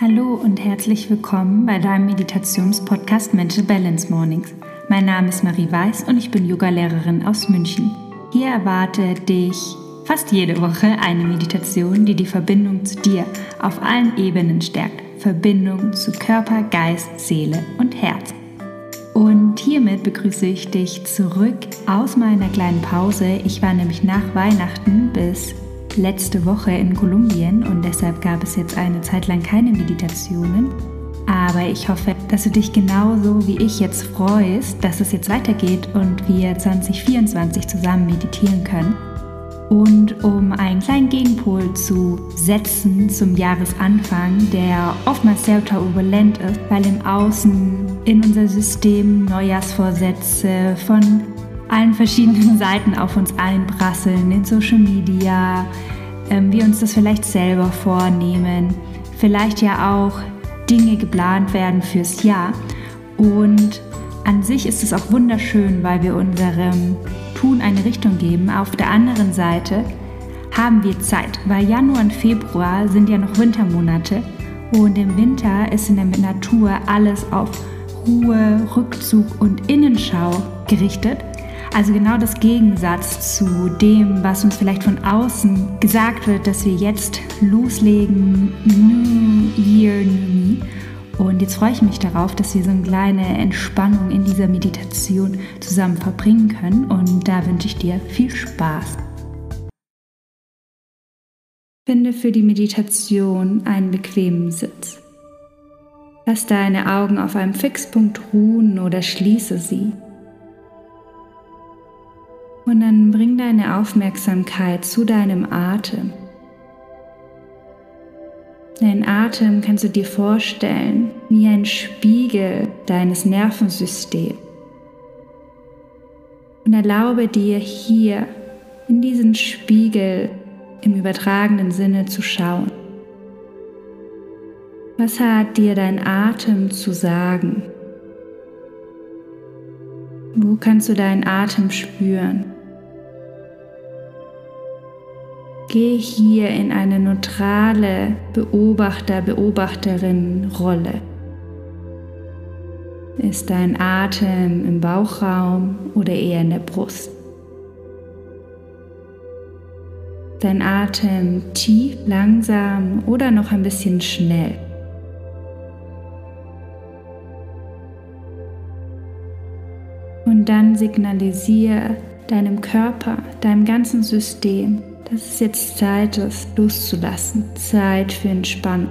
Hallo und herzlich willkommen bei deinem Meditationspodcast Mental Balance Mornings. Mein Name ist Marie Weiß und ich bin Yogalehrerin aus München. Hier erwartet dich fast jede Woche eine Meditation, die die Verbindung zu dir auf allen Ebenen stärkt. Verbindung zu Körper, Geist, Seele und Herz. Und hiermit begrüße ich dich zurück aus meiner kleinen Pause. Ich war nämlich nach Weihnachten bis letzte Woche in Kolumbien und deshalb gab es jetzt eine Zeit lang keine Meditationen. Aber ich hoffe, dass du dich genauso wie ich jetzt freust, dass es jetzt weitergeht und wir 2024 zusammen meditieren können. Und um einen kleinen Gegenpol zu setzen zum Jahresanfang, der oftmals sehr turbulent ist, weil im Außen in unser System Neujahrsvorsätze von allen verschiedenen Seiten auf uns einprasseln, in Social Media, ähm, wir uns das vielleicht selber vornehmen, vielleicht ja auch Dinge geplant werden fürs Jahr. Und an sich ist es auch wunderschön, weil wir unserem Tun eine Richtung geben. Auf der anderen Seite haben wir Zeit, weil Januar und Februar sind ja noch Wintermonate und im Winter ist in der Natur alles auf Ruhe, Rückzug und Innenschau gerichtet. Also genau das Gegensatz zu dem, was uns vielleicht von außen gesagt wird, dass wir jetzt loslegen, New Year, New Me. Und jetzt freue ich mich darauf, dass wir so eine kleine Entspannung in dieser Meditation zusammen verbringen können. Und da wünsche ich dir viel Spaß. Finde für die Meditation einen bequemen Sitz. Lass deine Augen auf einem Fixpunkt ruhen oder schließe sie. Und dann bring deine Aufmerksamkeit zu deinem Atem. Dein Atem kannst du dir vorstellen wie ein Spiegel deines Nervensystems. Und erlaube dir hier in diesen Spiegel im übertragenen Sinne zu schauen. Was hat dir dein Atem zu sagen? Wo kannst du deinen Atem spüren? Geh hier in eine neutrale Beobachter-Beobachterin-Rolle. Ist dein Atem im Bauchraum oder eher in der Brust? Dein Atem tief, langsam oder noch ein bisschen schnell? Und dann signalisiere deinem Körper, deinem ganzen System, dass es jetzt Zeit ist, loszulassen, Zeit für Entspannung.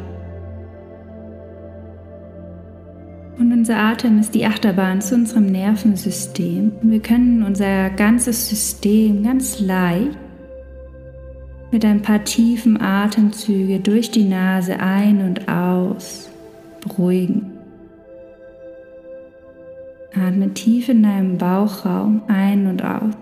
Und unser Atem ist die Achterbahn zu unserem Nervensystem. Und wir können unser ganzes System ganz leicht mit ein paar tiefen Atemzüge durch die Nase ein und aus beruhigen. Atme tief in deinem Bauchraum ein und aus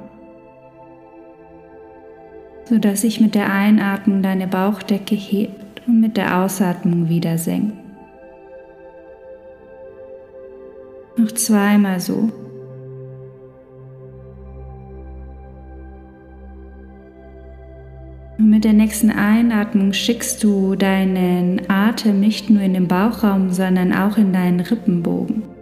sodass sich mit der Einatmung deine Bauchdecke hebt und mit der Ausatmung wieder senkt. Noch zweimal so. Und mit der nächsten Einatmung schickst du deinen Atem nicht nur in den Bauchraum, sondern auch in deinen Rippenbogen.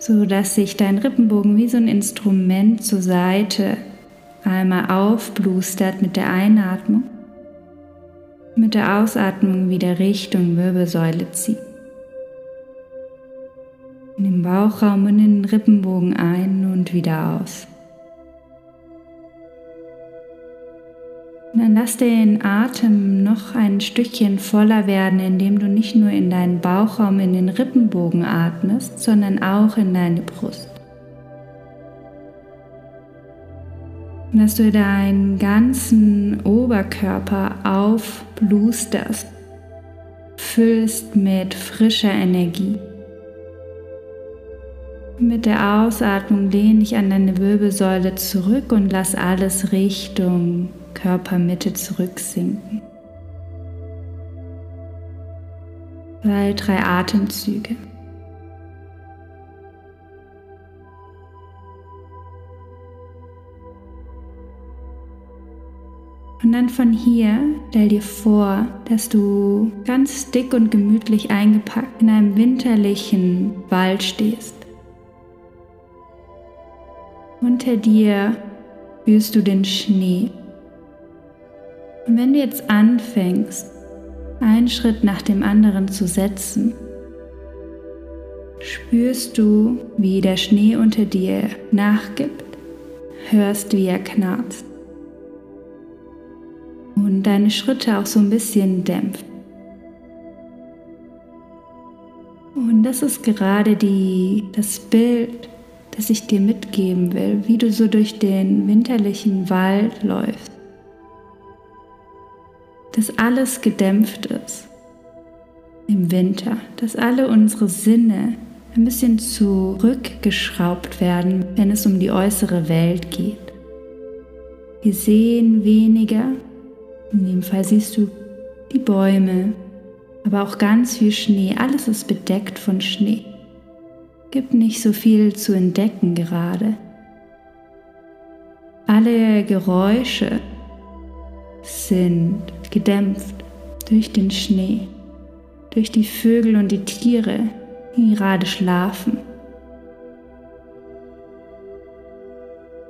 So dass sich dein Rippenbogen wie so ein Instrument zur Seite einmal aufblustert mit der Einatmung, mit der Ausatmung wieder Richtung Wirbelsäule zieht. In den Bauchraum und in den Rippenbogen ein und wieder aus. Dann lass den Atem noch ein Stückchen voller werden, indem du nicht nur in deinen Bauchraum, in den Rippenbogen atmest, sondern auch in deine Brust. Dass du deinen ganzen Oberkörper aufblusterst, füllst mit frischer Energie. Mit der Ausatmung lehne dich an deine Wirbelsäule zurück und lass alles Richtung Körpermitte zurücksinken. Zwei, drei Atemzüge. Und Und dann von hier stell dir vor, dass du ganz dick und gemütlich eingepackt in einem winterlichen Wald stehst. Unter dir spürst du den Schnee. Und wenn du jetzt anfängst, einen Schritt nach dem anderen zu setzen, spürst du, wie der Schnee unter dir nachgibt, hörst, wie er knarzt und deine Schritte auch so ein bisschen dämpft. Und das ist gerade die, das Bild, das ich dir mitgeben will, wie du so durch den winterlichen Wald läufst. Dass alles gedämpft ist im Winter, dass alle unsere Sinne ein bisschen zurückgeschraubt werden, wenn es um die äußere Welt geht. Wir sehen weniger, in dem Fall siehst du die Bäume, aber auch ganz viel Schnee. Alles ist bedeckt von Schnee. Gibt nicht so viel zu entdecken gerade. Alle Geräusche sind gedämpft durch den Schnee, durch die Vögel und die Tiere, die gerade schlafen.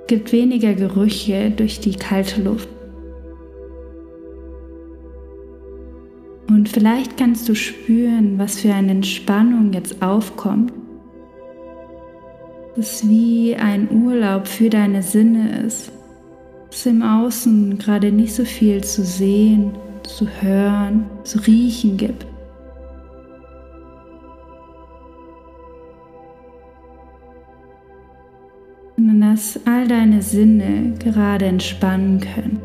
Es gibt weniger Gerüche durch die kalte Luft. Und vielleicht kannst du spüren, was für eine Entspannung jetzt aufkommt. Das wie ein Urlaub für deine Sinne ist. Dass im Außen gerade nicht so viel zu sehen, zu hören, zu riechen gibt. Und dass all deine Sinne gerade entspannen können,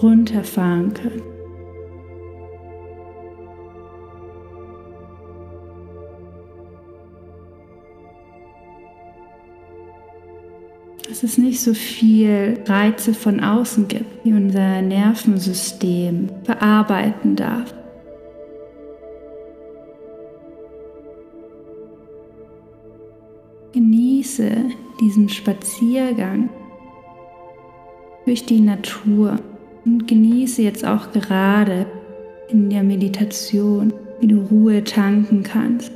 runterfahren können. Dass es nicht so viel Reize von außen gibt, die unser Nervensystem bearbeiten darf. Genieße diesen Spaziergang durch die Natur und genieße jetzt auch gerade in der Meditation, wie du Ruhe tanken kannst.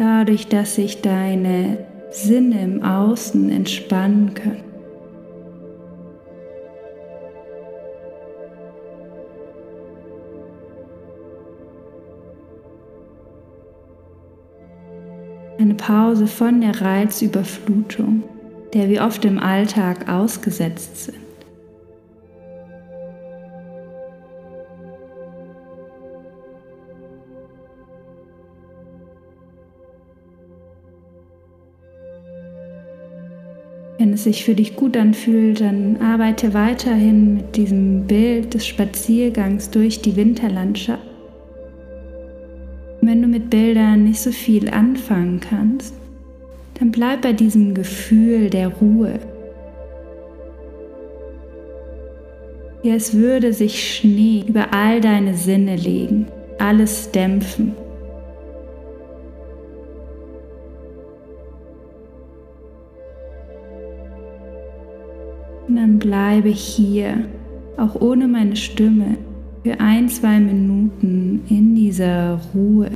Dadurch, dass sich deine Sinne im Außen entspannen können. Eine Pause von der Reizüberflutung, der wir oft im Alltag ausgesetzt sind. Es sich für dich gut anfühlt, dann arbeite weiterhin mit diesem Bild des Spaziergangs durch die Winterlandschaft. Wenn du mit Bildern nicht so viel anfangen kannst, dann bleib bei diesem Gefühl der Ruhe. Wie es würde sich Schnee über all deine Sinne legen, alles dämpfen. Dann bleibe hier, auch ohne meine Stimme, für ein, zwei Minuten in dieser Ruhe.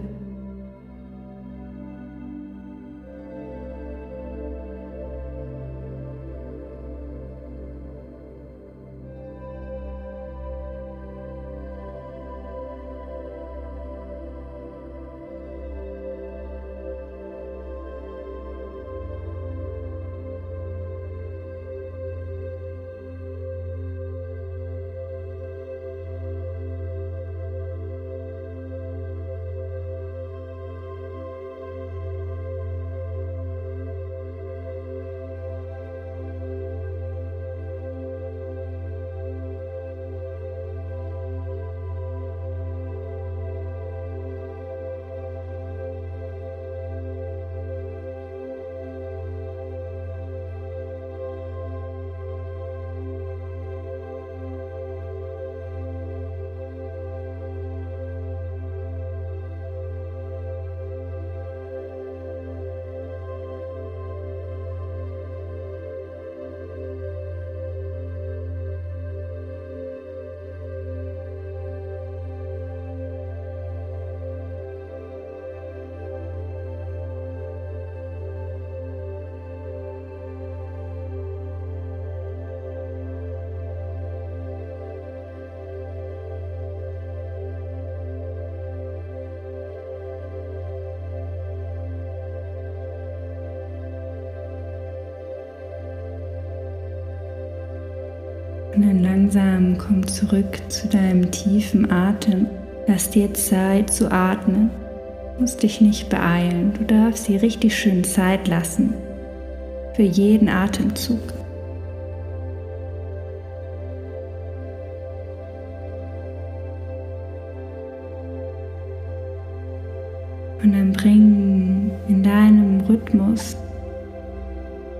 Und dann langsam komm zurück zu deinem tiefen Atem. Lass dir Zeit zu atmen. Du musst dich nicht beeilen. Du darfst dir richtig schön Zeit lassen. Für jeden Atemzug. Und dann bring in deinem Rhythmus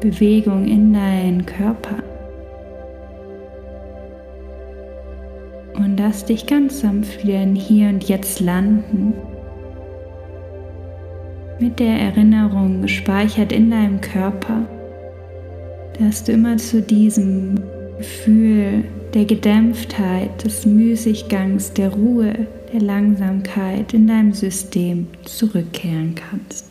Bewegung in deinen Körper. Lass dich ganz sanft wieder in hier und jetzt landen. Mit der Erinnerung gespeichert in deinem Körper, dass du immer zu diesem Gefühl der Gedämpftheit, des Müßiggangs, der Ruhe, der Langsamkeit in deinem System zurückkehren kannst.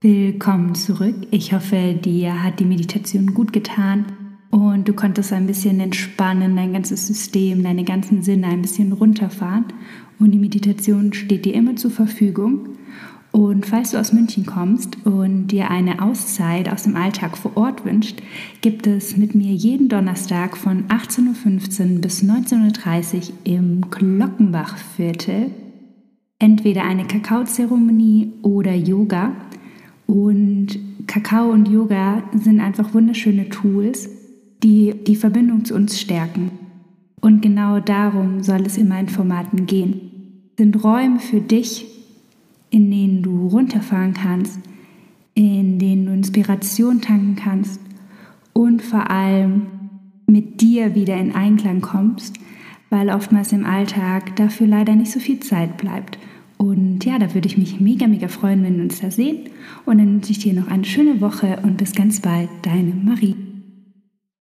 Willkommen zurück. Ich hoffe, dir hat die Meditation gut getan und du konntest ein bisschen entspannen, dein ganzes System, deine ganzen Sinne ein bisschen runterfahren. Und die Meditation steht dir immer zur Verfügung. Und falls du aus München kommst und dir eine Auszeit aus dem Alltag vor Ort wünscht, gibt es mit mir jeden Donnerstag von 18.15 Uhr bis 19.30 Uhr im Glockenbachviertel entweder eine Kakaozeremonie oder Yoga. Und Kakao und Yoga sind einfach wunderschöne Tools, die die Verbindung zu uns stärken. Und genau darum soll es in meinen Formaten gehen. Sind Räume für dich, in denen du runterfahren kannst, in denen du Inspiration tanken kannst und vor allem mit dir wieder in Einklang kommst, weil oftmals im Alltag dafür leider nicht so viel Zeit bleibt. Und ja, da würde ich mich mega, mega freuen, wenn wir uns da sehen. Und dann wünsche ich dir noch eine schöne Woche und bis ganz bald, deine Marie.